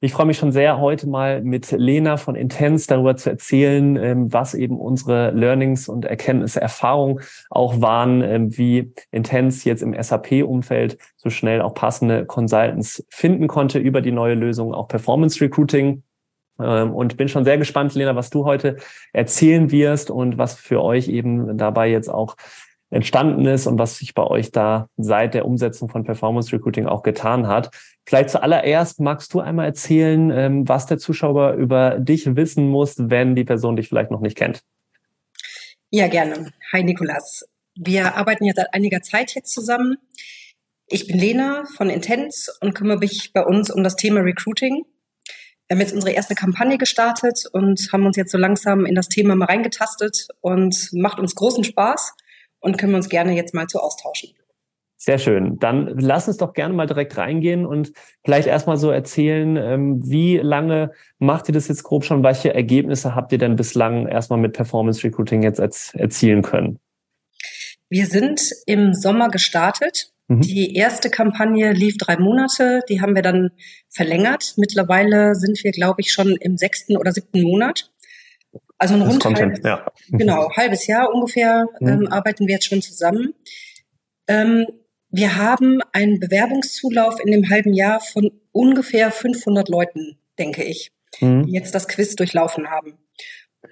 Ich freue mich schon sehr, heute mal mit Lena von Intense darüber zu erzählen, ähm, was eben unsere Learnings und Erkenntnisse, Erfahrungen auch waren, ähm, wie Intense jetzt im SAP-Umfeld so schnell auch passende Consultants finden konnte über die neue Lösung, auch Performance Recruiting. Ähm, und bin schon sehr gespannt, Lena, was du heute erzählen wirst und was für euch eben dabei jetzt auch entstanden ist und was sich bei euch da seit der Umsetzung von Performance Recruiting auch getan hat. Vielleicht zuallererst magst du einmal erzählen, ähm, was der Zuschauer über dich wissen muss, wenn die Person dich vielleicht noch nicht kennt. Ja, gerne. Hi Nikolas. Wir arbeiten ja seit einiger Zeit jetzt zusammen. Ich bin Lena von Intense und kümmere mich bei uns um das Thema Recruiting. Wir haben jetzt unsere erste Kampagne gestartet und haben uns jetzt so langsam in das Thema mal reingetastet und macht uns großen Spaß und können wir uns gerne jetzt mal zu austauschen. Sehr schön. Dann lass uns doch gerne mal direkt reingehen und vielleicht erstmal so erzählen, ähm, wie lange macht ihr das jetzt grob schon? Welche Ergebnisse habt ihr denn bislang erstmal mit Performance Recruiting jetzt erzielen können? Wir sind im Sommer gestartet. Mhm. Die erste Kampagne lief drei Monate. Die haben wir dann verlängert. Mittlerweile sind wir, glaube ich, schon im sechsten oder siebten Monat. Also ein rund halbes, ja. genau, halbes Jahr ungefähr mhm. ähm, arbeiten wir jetzt schon zusammen. Ähm, wir haben einen Bewerbungszulauf in dem halben Jahr von ungefähr 500 Leuten, denke ich, mhm. die jetzt das Quiz durchlaufen haben.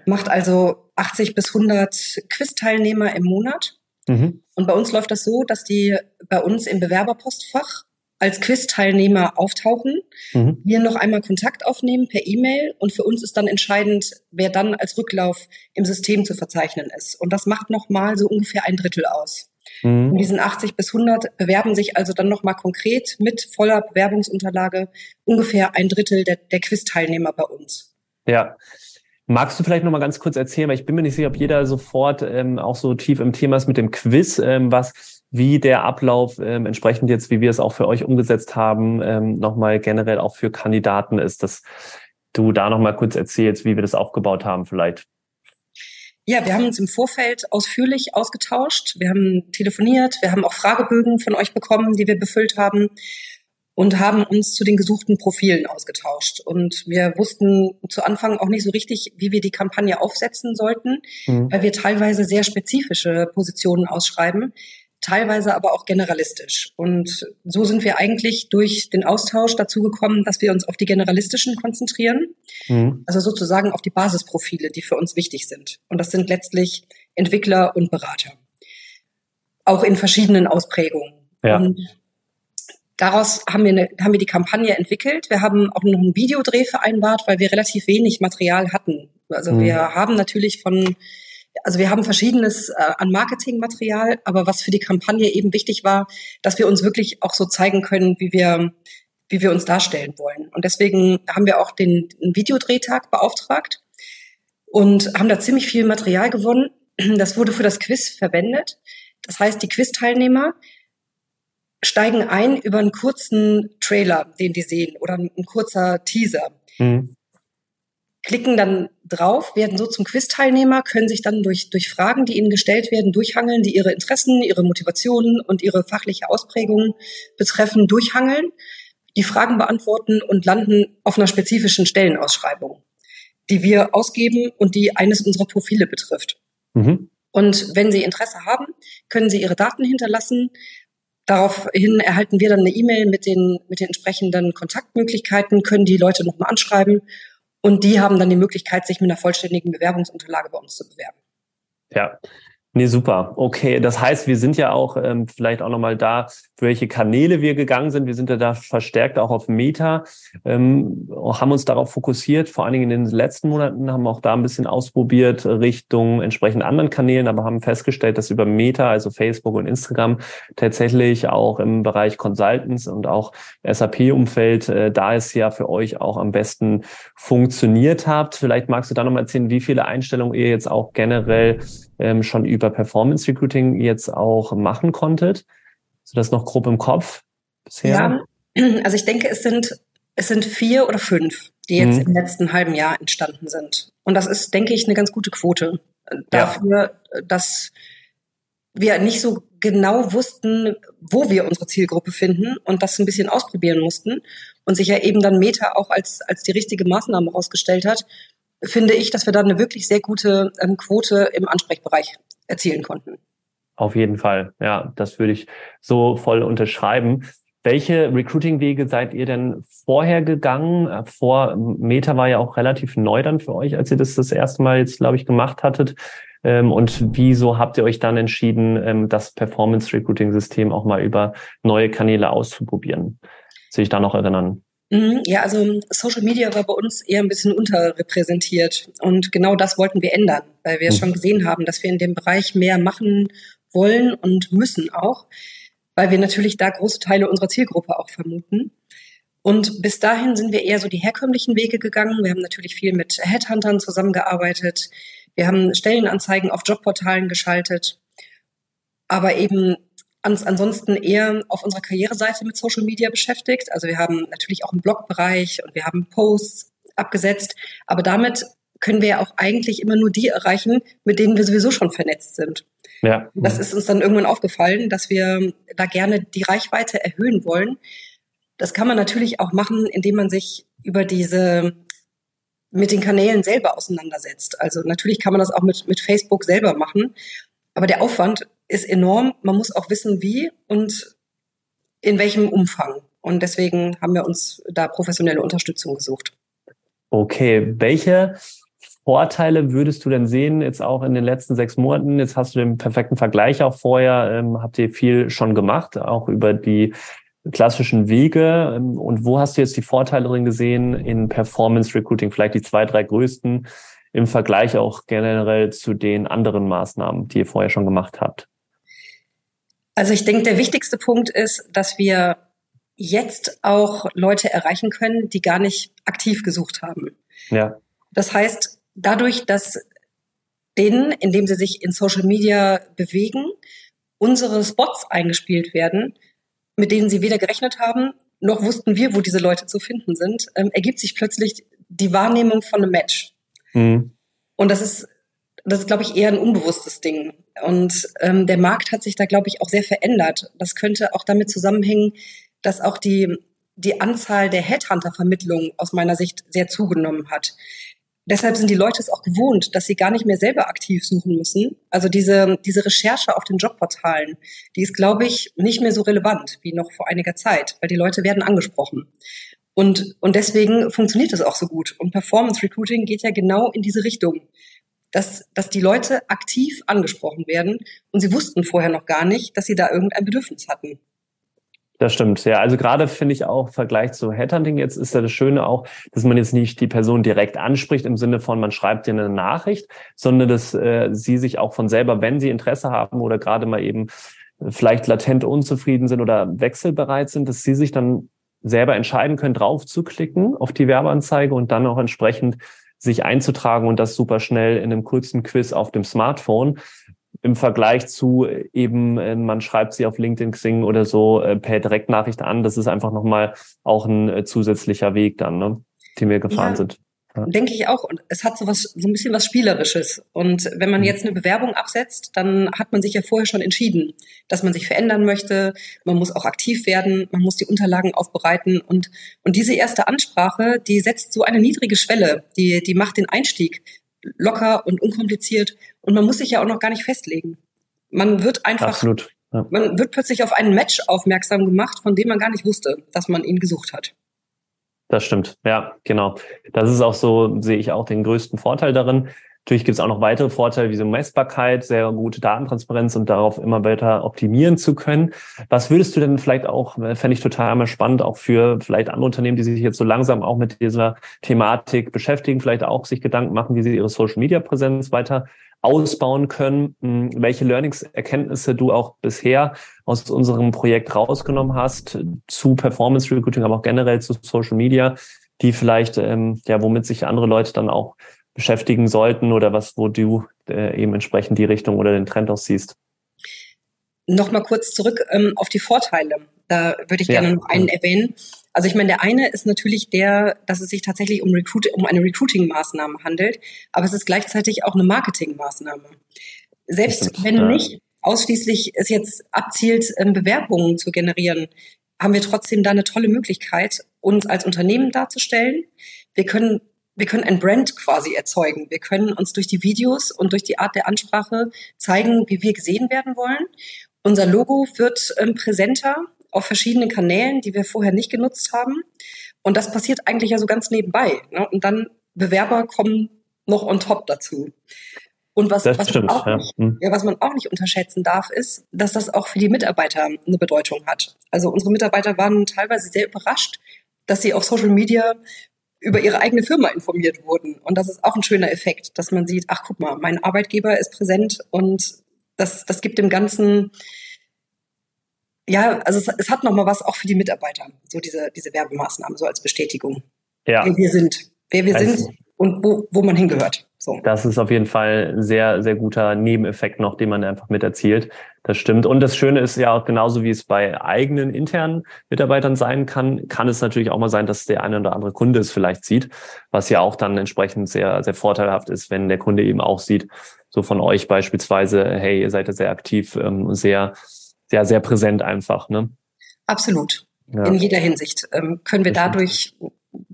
Macht also 80 bis 100 Quiz-Teilnehmer im Monat. Mhm. Und bei uns läuft das so, dass die bei uns im Bewerberpostfach als Quiz-Teilnehmer auftauchen, mhm. wir noch einmal Kontakt aufnehmen per E-Mail und für uns ist dann entscheidend, wer dann als Rücklauf im System zu verzeichnen ist. Und das macht nochmal so ungefähr ein Drittel aus. Mhm. In diesen 80 bis 100 bewerben sich also dann nochmal konkret mit voller Bewerbungsunterlage ungefähr ein Drittel der, der Quiz-Teilnehmer bei uns. Ja. Magst du vielleicht noch mal ganz kurz erzählen, weil ich bin mir nicht sicher, ob jeder sofort ähm, auch so tief im Thema ist mit dem Quiz, ähm, was wie der Ablauf ähm, entsprechend jetzt, wie wir es auch für euch umgesetzt haben, ähm, nochmal generell auch für Kandidaten ist, dass du da nochmal kurz erzählst, wie wir das aufgebaut haben vielleicht. Ja, wir haben uns im Vorfeld ausführlich ausgetauscht. Wir haben telefoniert, wir haben auch Fragebögen von euch bekommen, die wir befüllt haben und haben uns zu den gesuchten Profilen ausgetauscht. Und wir wussten zu Anfang auch nicht so richtig, wie wir die Kampagne aufsetzen sollten, mhm. weil wir teilweise sehr spezifische Positionen ausschreiben, teilweise aber auch generalistisch. Und so sind wir eigentlich durch den Austausch dazu gekommen, dass wir uns auf die generalistischen konzentrieren, mhm. also sozusagen auf die Basisprofile, die für uns wichtig sind. Und das sind letztlich Entwickler und Berater. Auch in verschiedenen Ausprägungen. Ja. Und daraus haben wir, eine, haben wir die Kampagne entwickelt. Wir haben auch noch einen Videodreh vereinbart, weil wir relativ wenig Material hatten. Also mhm. wir haben natürlich von also wir haben verschiedenes äh, an Marketingmaterial, aber was für die Kampagne eben wichtig war, dass wir uns wirklich auch so zeigen können, wie wir, wie wir uns darstellen wollen. Und deswegen haben wir auch den, den Videodrehtag beauftragt und haben da ziemlich viel Material gewonnen. Das wurde für das Quiz verwendet. Das heißt, die Quiz-Teilnehmer steigen ein über einen kurzen Trailer, den die sehen, oder ein, ein kurzer Teaser. Mhm klicken dann drauf, werden so zum Quiz-Teilnehmer, können sich dann durch, durch Fragen, die ihnen gestellt werden, durchhangeln, die ihre Interessen, ihre Motivationen und ihre fachliche Ausprägung betreffen, durchhangeln, die Fragen beantworten und landen auf einer spezifischen Stellenausschreibung, die wir ausgeben und die eines unserer Profile betrifft. Mhm. Und wenn Sie Interesse haben, können Sie Ihre Daten hinterlassen. Daraufhin erhalten wir dann eine E-Mail mit den, mit den entsprechenden Kontaktmöglichkeiten, können die Leute nochmal anschreiben und die haben dann die Möglichkeit, sich mit einer vollständigen Bewerbungsunterlage bei uns zu bewerben. Ja. Nee, super. Okay, das heißt, wir sind ja auch ähm, vielleicht auch nochmal da, welche Kanäle wir gegangen sind. Wir sind ja da verstärkt auch auf Meta, ähm, haben uns darauf fokussiert, vor allen Dingen in den letzten Monaten, haben auch da ein bisschen ausprobiert Richtung entsprechend anderen Kanälen, aber haben festgestellt, dass über Meta, also Facebook und Instagram, tatsächlich auch im Bereich Consultants und auch SAP-Umfeld, äh, da es ja für euch auch am besten funktioniert habt. Vielleicht magst du da nochmal erzählen, wie viele Einstellungen ihr jetzt auch generell ähm, schon über Performance Recruiting jetzt auch machen konntet? Du das noch grob im Kopf bisher? Ja, also ich denke, es sind, es sind vier oder fünf, die jetzt mhm. im letzten halben Jahr entstanden sind. Und das ist, denke ich, eine ganz gute Quote dafür, ja. dass wir nicht so genau wussten, wo wir unsere Zielgruppe finden und das ein bisschen ausprobieren mussten und sich ja eben dann Meta auch als, als die richtige Maßnahme herausgestellt hat, finde ich, dass wir da eine wirklich sehr gute ähm, Quote im Ansprechbereich erzielen konnten. Auf jeden Fall, ja, das würde ich so voll unterschreiben. Welche Recruiting-Wege seid ihr denn vorher gegangen? Äh, vor Meta war ja auch relativ neu dann für euch, als ihr das das erste Mal jetzt, glaube ich, gemacht hattet. Ähm, und wieso habt ihr euch dann entschieden, ähm, das Performance-Recruiting-System auch mal über neue Kanäle auszuprobieren? Soll ich da noch erinnern? Mhm, ja, also Social Media war bei uns eher ein bisschen unterrepräsentiert. Und genau das wollten wir ändern, weil wir mhm. schon gesehen haben, dass wir in dem Bereich mehr machen wollen und müssen auch, weil wir natürlich da große Teile unserer Zielgruppe auch vermuten. Und bis dahin sind wir eher so die herkömmlichen Wege gegangen. Wir haben natürlich viel mit Headhuntern zusammengearbeitet. Wir haben Stellenanzeigen auf Jobportalen geschaltet, aber eben ansonsten eher auf unserer Karriereseite mit Social Media beschäftigt. Also wir haben natürlich auch einen Blogbereich und wir haben Posts abgesetzt, aber damit können wir ja auch eigentlich immer nur die erreichen, mit denen wir sowieso schon vernetzt sind. Ja. Das ist uns dann irgendwann aufgefallen, dass wir da gerne die Reichweite erhöhen wollen. Das kann man natürlich auch machen, indem man sich über diese mit den Kanälen selber auseinandersetzt. Also natürlich kann man das auch mit, mit Facebook selber machen. Aber der Aufwand ist enorm. Man muss auch wissen, wie und in welchem Umfang. Und deswegen haben wir uns da professionelle Unterstützung gesucht. Okay, welche Vorteile würdest du denn sehen, jetzt auch in den letzten sechs Monaten? Jetzt hast du den perfekten Vergleich auch vorher, ähm, habt ihr viel schon gemacht, auch über die klassischen Wege. Ähm, und wo hast du jetzt die Vorteile drin gesehen in Performance Recruiting? Vielleicht die zwei, drei größten im Vergleich auch generell zu den anderen Maßnahmen, die ihr vorher schon gemacht habt? Also ich denke, der wichtigste Punkt ist, dass wir jetzt auch Leute erreichen können, die gar nicht aktiv gesucht haben. Ja. Das heißt, dadurch, dass denen, indem sie sich in Social Media bewegen, unsere Spots eingespielt werden, mit denen sie weder gerechnet haben, noch wussten wir, wo diese Leute zu finden sind, ähm, ergibt sich plötzlich die Wahrnehmung von einem Match. Mhm. Und das ist, das ist, glaube ich, eher ein unbewusstes Ding. Und ähm, der Markt hat sich da, glaube ich, auch sehr verändert. Das könnte auch damit zusammenhängen, dass auch die, die Anzahl der Headhunter-Vermittlungen aus meiner Sicht sehr zugenommen hat. Deshalb sind die Leute es auch gewohnt, dass sie gar nicht mehr selber aktiv suchen müssen. Also diese, diese Recherche auf den Jobportalen, die ist, glaube ich, nicht mehr so relevant wie noch vor einiger Zeit, weil die Leute werden angesprochen. Und, und deswegen funktioniert es auch so gut. Und Performance Recruiting geht ja genau in diese Richtung dass, dass die Leute aktiv angesprochen werden und sie wussten vorher noch gar nicht, dass sie da irgendein Bedürfnis hatten. Das stimmt, ja. Also gerade finde ich auch im Vergleich zu Headhunting jetzt ist ja das Schöne auch, dass man jetzt nicht die Person direkt anspricht im Sinne von, man schreibt dir eine Nachricht, sondern dass äh, sie sich auch von selber, wenn sie Interesse haben oder gerade mal eben vielleicht latent unzufrieden sind oder wechselbereit sind, dass sie sich dann selber entscheiden können, drauf zu klicken auf die Werbeanzeige und dann auch entsprechend sich einzutragen und das super schnell in einem kurzen Quiz auf dem Smartphone im Vergleich zu eben, äh, man schreibt sie auf LinkedIn, Xing oder so äh, per Direktnachricht an. Das ist einfach nochmal auch ein äh, zusätzlicher Weg dann, ne, den wir gefahren ja. sind. Denke ich auch. Und es hat so was, so ein bisschen was Spielerisches. Und wenn man mhm. jetzt eine Bewerbung absetzt, dann hat man sich ja vorher schon entschieden, dass man sich verändern möchte. Man muss auch aktiv werden. Man muss die Unterlagen aufbereiten. Und, und diese erste Ansprache, die setzt so eine niedrige Schwelle. Die, die macht den Einstieg locker und unkompliziert. Und man muss sich ja auch noch gar nicht festlegen. Man wird einfach, Absolut. Ja. man wird plötzlich auf einen Match aufmerksam gemacht, von dem man gar nicht wusste, dass man ihn gesucht hat. Das stimmt, ja, genau. Das ist auch so, sehe ich auch den größten Vorteil darin. Natürlich gibt es auch noch weitere Vorteile wie so Messbarkeit, sehr gute Datentransparenz und darauf immer weiter optimieren zu können. Was würdest du denn vielleicht auch, äh, fände ich total einmal spannend, auch für vielleicht andere Unternehmen, die sich jetzt so langsam auch mit dieser Thematik beschäftigen, vielleicht auch sich Gedanken machen, wie sie ihre Social-Media-Präsenz weiter ausbauen können, hm, welche Learnings, Erkenntnisse du auch bisher aus unserem Projekt rausgenommen hast zu Performance Recruiting, aber auch generell zu Social Media, die vielleicht, ähm, ja, womit sich andere Leute dann auch beschäftigen sollten oder was, wo du äh, eben entsprechend die Richtung oder den Trend auch siehst? Nochmal kurz zurück ähm, auf die Vorteile. Da würde ich gerne ja. noch einen erwähnen. Also ich meine, der eine ist natürlich der, dass es sich tatsächlich um, Recruit um eine Recruiting-Maßnahme handelt, aber es ist gleichzeitig auch eine Marketing-Maßnahme. Selbst wenn nicht ausschließlich es jetzt abzielt, ähm, Bewerbungen zu generieren, haben wir trotzdem da eine tolle Möglichkeit, uns als Unternehmen darzustellen. Wir können wir können ein Brand quasi erzeugen. Wir können uns durch die Videos und durch die Art der Ansprache zeigen, wie wir gesehen werden wollen. Unser Logo wird ähm, präsenter auf verschiedenen Kanälen, die wir vorher nicht genutzt haben. Und das passiert eigentlich ja so ganz nebenbei. Ne? Und dann Bewerber kommen noch on top dazu. Und was, was, stimmt, man auch ja. Nicht, hm. ja, was man auch nicht unterschätzen darf, ist, dass das auch für die Mitarbeiter eine Bedeutung hat. Also unsere Mitarbeiter waren teilweise sehr überrascht, dass sie auf Social Media über ihre eigene Firma informiert wurden. Und das ist auch ein schöner Effekt, dass man sieht, ach guck mal, mein Arbeitgeber ist präsent und das, das gibt dem Ganzen, ja, also es, es hat nochmal was auch für die Mitarbeiter, so diese, diese Werbemaßnahme, so als Bestätigung. Ja. Wer wir sind, wer wir also, sind und wo, wo man hingehört. So. Das ist auf jeden Fall ein sehr, sehr guter Nebeneffekt noch, den man einfach mit erzielt. Das stimmt. Und das Schöne ist ja auch genauso, wie es bei eigenen internen Mitarbeitern sein kann, kann es natürlich auch mal sein, dass der eine oder andere Kunde es vielleicht sieht, was ja auch dann entsprechend sehr, sehr vorteilhaft ist, wenn der Kunde eben auch sieht, so von euch beispielsweise, hey, ihr seid ja sehr aktiv, ähm, sehr, sehr, sehr präsent einfach, ne? Absolut. Ja. In jeder Hinsicht ähm, können wir dadurch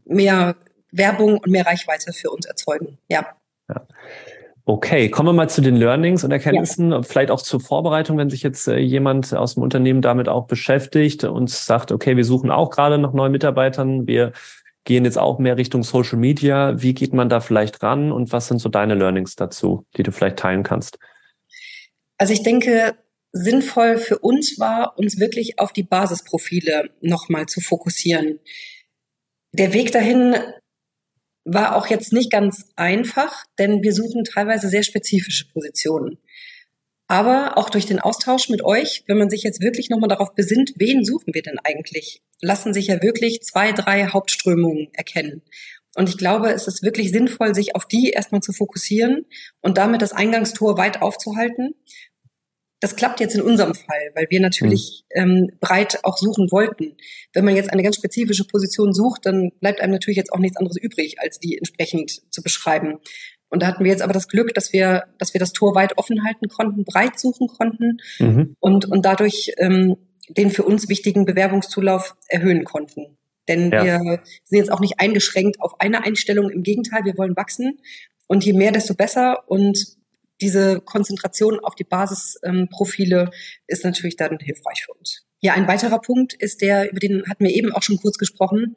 mehr Werbung und mehr Reichweite für uns erzeugen. Ja. ja. Okay, kommen wir mal zu den Learnings und Erkenntnissen, ja. vielleicht auch zur Vorbereitung, wenn sich jetzt äh, jemand aus dem Unternehmen damit auch beschäftigt und sagt, okay, wir suchen auch gerade nach neuen Mitarbeitern, wir gehen jetzt auch mehr Richtung Social Media. Wie geht man da vielleicht ran und was sind so deine Learnings dazu, die du vielleicht teilen kannst? Also ich denke, sinnvoll für uns war, uns wirklich auf die Basisprofile nochmal zu fokussieren. Der Weg dahin war auch jetzt nicht ganz einfach, denn wir suchen teilweise sehr spezifische Positionen. Aber auch durch den Austausch mit euch, wenn man sich jetzt wirklich nochmal darauf besinnt, wen suchen wir denn eigentlich, lassen sich ja wirklich zwei, drei Hauptströmungen erkennen. Und ich glaube, es ist wirklich sinnvoll, sich auf die erstmal zu fokussieren und damit das Eingangstor weit aufzuhalten das klappt jetzt in unserem Fall, weil wir natürlich mhm. ähm, breit auch suchen wollten. Wenn man jetzt eine ganz spezifische Position sucht, dann bleibt einem natürlich jetzt auch nichts anderes übrig, als die entsprechend zu beschreiben. Und da hatten wir jetzt aber das Glück, dass wir, dass wir das Tor weit offen halten konnten, breit suchen konnten mhm. und, und dadurch ähm, den für uns wichtigen Bewerbungszulauf erhöhen konnten. Denn ja. wir sind jetzt auch nicht eingeschränkt auf eine Einstellung. Im Gegenteil, wir wollen wachsen. Und je mehr, desto besser. Und diese Konzentration auf die Basisprofile ähm, ist natürlich dann hilfreich für uns. Ja, ein weiterer Punkt ist der, über den hatten wir eben auch schon kurz gesprochen,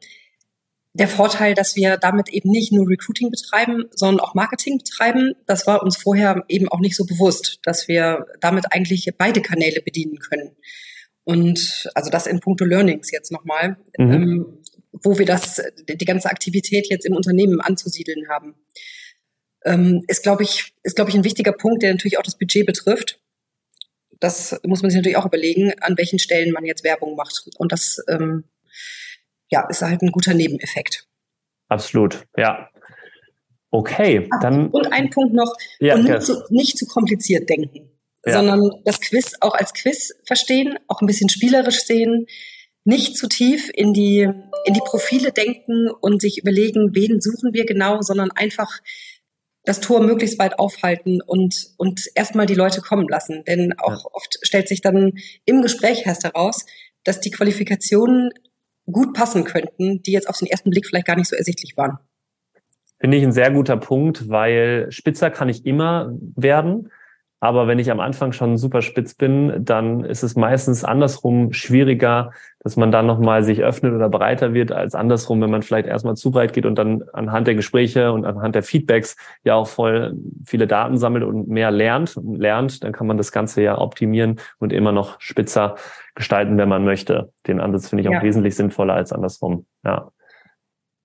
der Vorteil, dass wir damit eben nicht nur Recruiting betreiben, sondern auch Marketing betreiben. Das war uns vorher eben auch nicht so bewusst, dass wir damit eigentlich beide Kanäle bedienen können. Und also das in puncto Learnings jetzt nochmal, mhm. ähm, wo wir das, die ganze Aktivität jetzt im Unternehmen anzusiedeln haben ähm, ist, glaube ich, ist, glaube ich, ein wichtiger Punkt, der natürlich auch das Budget betrifft. Das muss man sich natürlich auch überlegen, an welchen Stellen man jetzt Werbung macht. Und das, ähm, ja, ist halt ein guter Nebeneffekt. Absolut, ja. Okay, dann. Und ein Punkt noch, ja, und nicht, zu, nicht zu kompliziert denken, ja. sondern das Quiz auch als Quiz verstehen, auch ein bisschen spielerisch sehen, nicht zu tief in die, in die Profile denken und sich überlegen, wen suchen wir genau, sondern einfach das Tor möglichst weit aufhalten und, und erstmal die Leute kommen lassen. Denn auch ja. oft stellt sich dann im Gespräch erst heraus, dass die Qualifikationen gut passen könnten, die jetzt auf den ersten Blick vielleicht gar nicht so ersichtlich waren. Finde ich ein sehr guter Punkt, weil spitzer kann ich immer werden. Aber wenn ich am Anfang schon super spitz bin, dann ist es meistens andersrum schwieriger, dass man dann nochmal sich öffnet oder breiter wird, als andersrum, wenn man vielleicht erstmal zu breit geht und dann anhand der Gespräche und anhand der Feedbacks ja auch voll viele Daten sammelt und mehr lernt und lernt, dann kann man das Ganze ja optimieren und immer noch spitzer gestalten, wenn man möchte. Den Ansatz finde ich ja. auch wesentlich sinnvoller als andersrum. Ja.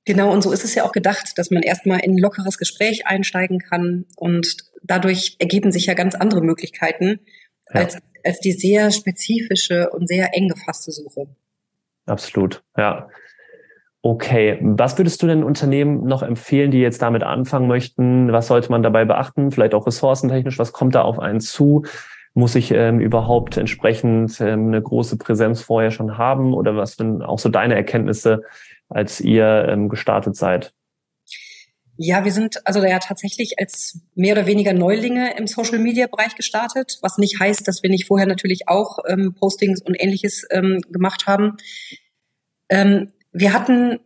Genau, und so ist es ja auch gedacht, dass man erstmal in ein lockeres Gespräch einsteigen kann und dadurch ergeben sich ja ganz andere Möglichkeiten ja. als, als die sehr spezifische und sehr eng gefasste Suche. Absolut, ja. Okay, was würdest du denn Unternehmen noch empfehlen, die jetzt damit anfangen möchten? Was sollte man dabei beachten? Vielleicht auch ressourcentechnisch, was kommt da auf einen zu? Muss ich ähm, überhaupt entsprechend ähm, eine große Präsenz vorher schon haben? Oder was sind auch so deine Erkenntnisse, als ihr ähm, gestartet seid? Ja, wir sind also ja tatsächlich als mehr oder weniger Neulinge im Social Media Bereich gestartet, was nicht heißt, dass wir nicht vorher natürlich auch ähm, Postings und ähnliches ähm, gemacht haben. Ähm, wir hatten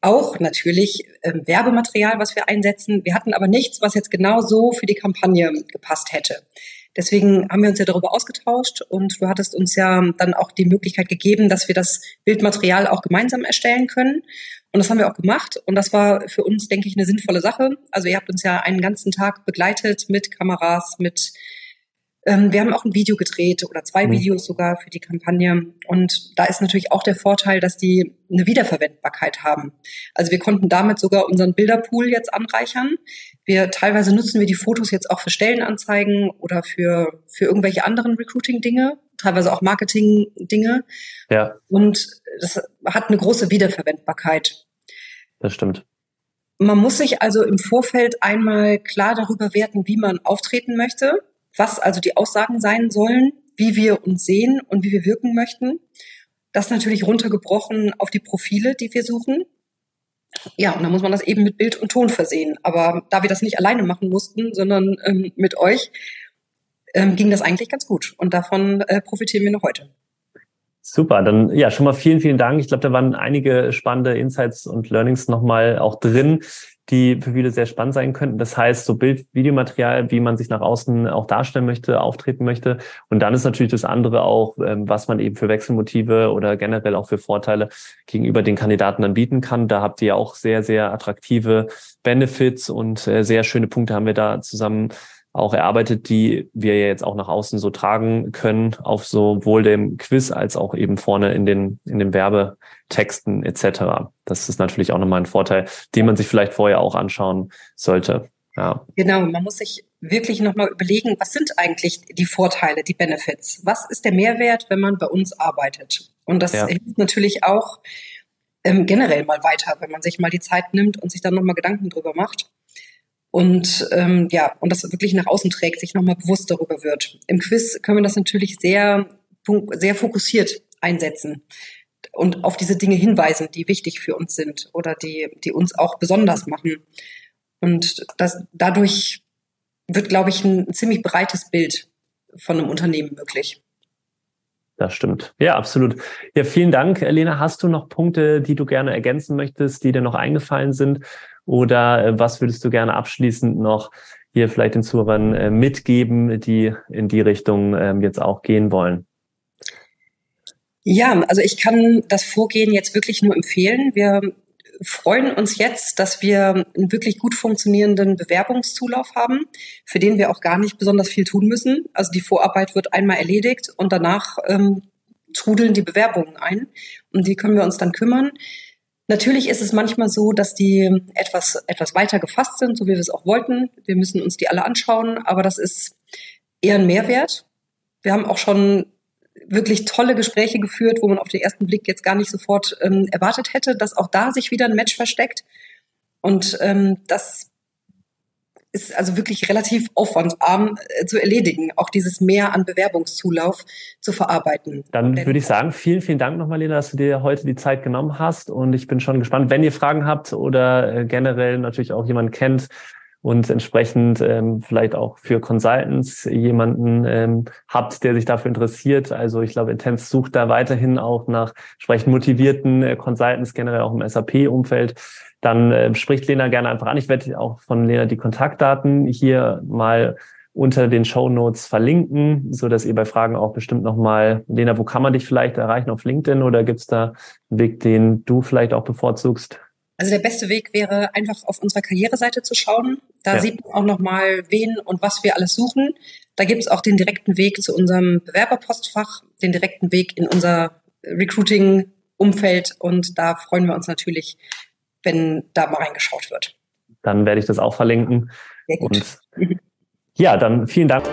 auch natürlich ähm, Werbematerial, was wir einsetzen. Wir hatten aber nichts, was jetzt genau so für die Kampagne gepasst hätte. Deswegen haben wir uns ja darüber ausgetauscht und du hattest uns ja dann auch die Möglichkeit gegeben, dass wir das Bildmaterial auch gemeinsam erstellen können. Und das haben wir auch gemacht. Und das war für uns, denke ich, eine sinnvolle Sache. Also ihr habt uns ja einen ganzen Tag begleitet mit Kameras, mit ähm, wir haben auch ein Video gedreht oder zwei mhm. Videos sogar für die Kampagne. Und da ist natürlich auch der Vorteil, dass die eine Wiederverwendbarkeit haben. Also wir konnten damit sogar unseren Bilderpool jetzt anreichern. Wir teilweise nutzen wir die Fotos jetzt auch für Stellenanzeigen oder für, für irgendwelche anderen Recruiting-Dinge, teilweise auch Marketing-Dinge. Ja. Und das hat eine große Wiederverwendbarkeit. Das stimmt. Man muss sich also im Vorfeld einmal klar darüber werten, wie man auftreten möchte was also die Aussagen sein sollen, wie wir uns sehen und wie wir wirken möchten. Das natürlich runtergebrochen auf die Profile, die wir suchen. Ja, und dann muss man das eben mit Bild und Ton versehen. Aber da wir das nicht alleine machen mussten, sondern ähm, mit euch, ähm, ging das eigentlich ganz gut. Und davon äh, profitieren wir noch heute. Super, dann ja, schon mal vielen, vielen Dank. Ich glaube, da waren einige spannende Insights und Learnings nochmal auch drin die für viele sehr spannend sein könnten. Das heißt, so Bild, Videomaterial, wie man sich nach außen auch darstellen möchte, auftreten möchte. Und dann ist natürlich das andere auch, ähm, was man eben für Wechselmotive oder generell auch für Vorteile gegenüber den Kandidaten dann bieten kann. Da habt ihr auch sehr, sehr attraktive Benefits und äh, sehr schöne Punkte haben wir da zusammen auch erarbeitet, die wir jetzt auch nach außen so tragen können, auf sowohl dem Quiz als auch eben vorne in den, in den Werbetexten etc. Das ist natürlich auch nochmal ein Vorteil, den man sich vielleicht vorher auch anschauen sollte. Ja. Genau, man muss sich wirklich nochmal überlegen, was sind eigentlich die Vorteile, die Benefits? Was ist der Mehrwert, wenn man bei uns arbeitet? Und das ja. hilft natürlich auch ähm, generell mal weiter, wenn man sich mal die Zeit nimmt und sich dann nochmal Gedanken drüber macht und ähm, ja, und das wirklich nach außen trägt, sich nochmal bewusst darüber wird. Im Quiz können wir das natürlich sehr, sehr fokussiert einsetzen und auf diese Dinge hinweisen, die wichtig für uns sind oder die, die uns auch besonders machen. Und das, dadurch wird, glaube ich, ein ziemlich breites Bild von einem Unternehmen möglich. Das stimmt. Ja, absolut. Ja, vielen Dank, Elena. Hast du noch Punkte, die du gerne ergänzen möchtest, die dir noch eingefallen sind? Oder äh, was würdest du gerne abschließend noch hier vielleicht den Zuhörern äh, mitgeben, die in die Richtung ähm, jetzt auch gehen wollen? Ja, also ich kann das Vorgehen jetzt wirklich nur empfehlen. Wir freuen uns jetzt, dass wir einen wirklich gut funktionierenden Bewerbungszulauf haben, für den wir auch gar nicht besonders viel tun müssen. Also die Vorarbeit wird einmal erledigt und danach ähm, trudeln die Bewerbungen ein. Und die können wir uns dann kümmern. Natürlich ist es manchmal so, dass die etwas, etwas weiter gefasst sind, so wie wir es auch wollten. Wir müssen uns die alle anschauen, aber das ist eher ein Mehrwert. Wir haben auch schon wirklich tolle Gespräche geführt, wo man auf den ersten Blick jetzt gar nicht sofort ähm, erwartet hätte, dass auch da sich wieder ein Match versteckt. Und ähm, das ist also wirklich relativ aufwandsarm äh, zu erledigen, auch dieses Mehr an Bewerbungszulauf zu verarbeiten. Dann würde ich sagen, vielen, vielen Dank nochmal, Lena, dass du dir heute die Zeit genommen hast. Und ich bin schon gespannt, wenn ihr Fragen habt oder äh, generell natürlich auch jemanden kennt, und entsprechend ähm, vielleicht auch für Consultants jemanden ähm, habt, der sich dafür interessiert. Also ich glaube, Intense sucht da weiterhin auch nach entsprechend motivierten äh, Consultants, generell auch im SAP-Umfeld dann äh, spricht Lena gerne einfach an. Ich werde auch von Lena die Kontaktdaten hier mal unter den Show Notes verlinken, so dass ihr bei Fragen auch bestimmt nochmal, Lena, wo kann man dich vielleicht erreichen? Auf LinkedIn oder gibt es da einen Weg, den du vielleicht auch bevorzugst? Also der beste Weg wäre einfach auf unserer Karriereseite zu schauen. Da ja. sieht man auch nochmal, wen und was wir alles suchen. Da gibt es auch den direkten Weg zu unserem Bewerberpostfach, den direkten Weg in unser Recruiting-Umfeld und da freuen wir uns natürlich, wenn da mal reingeschaut wird. Dann werde ich das auch verlinken. Sehr gut. Und ja, dann vielen Dank.